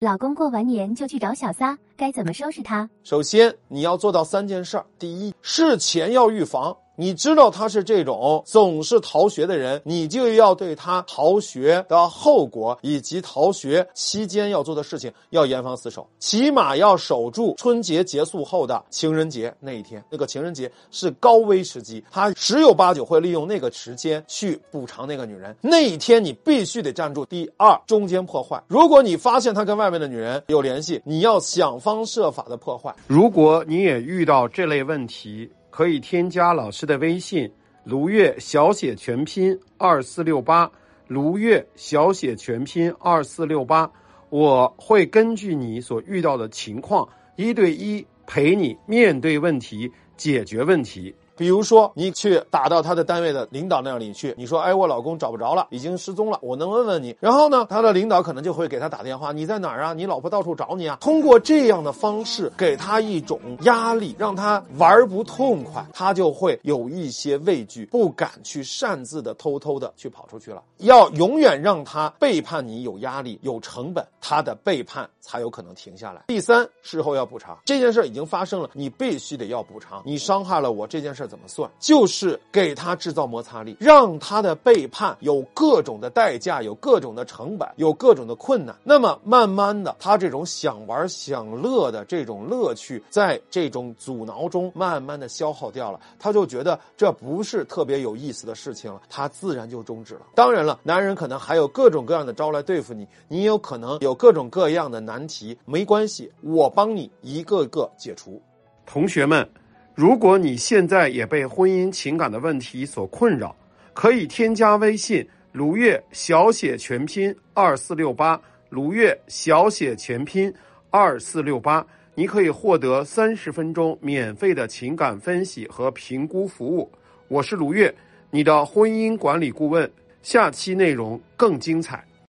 老公过完年就去找小三，该怎么收拾他？首先，你要做到三件事儿。第一，事前要预防。你知道他是这种总是逃学的人，你就要对他逃学的后果以及逃学期间要做的事情要严防死守，起码要守住春节结束后的情人节那一天。那个情人节是高危时机，他十有八九会利用那个时间去补偿那个女人。那一天你必须得站住。第二，中间破坏。如果你发现他跟外面的女人有联系，你要想方设法的破坏。如果你也遇到这类问题，可以添加老师的微信“卢月小写全拼二四六八”，卢月小写全拼二四六八，我会根据你所遇到的情况，一对一陪你面对问题，解决问题。比如说，你去打到他的单位的领导那里去，你说：“哎，我老公找不着了，已经失踪了，我能问问你？”然后呢，他的领导可能就会给他打电话：“你在哪儿啊？你老婆到处找你啊！” 通过这样的方式给他一种压力，让他玩不痛快，他就会有一些畏惧，不敢去擅自的偷偷的去跑出去了。要永远让他背叛你有压力、有成本，他的背叛才有可能停下来。第三，事后要补偿，这件事已经发生了，你必须得要补偿。你伤害了我这件事。怎么算？就是给他制造摩擦力，让他的背叛有各种的代价，有各种的成本，有各种的困难。那么慢慢的，他这种想玩享乐的这种乐趣，在这种阻挠中慢慢的消耗掉了，他就觉得这不是特别有意思的事情了，他自然就终止了。当然了，男人可能还有各种各样的招来对付你，你有可能有各种各样的难题，没关系，我帮你一个个解除。同学们。如果你现在也被婚姻情感的问题所困扰，可以添加微信“卢月小写全拼二四六八”，卢月小写全拼二四六八，你可以获得三十分钟免费的情感分析和评估服务。我是卢月，你的婚姻管理顾问。下期内容更精彩。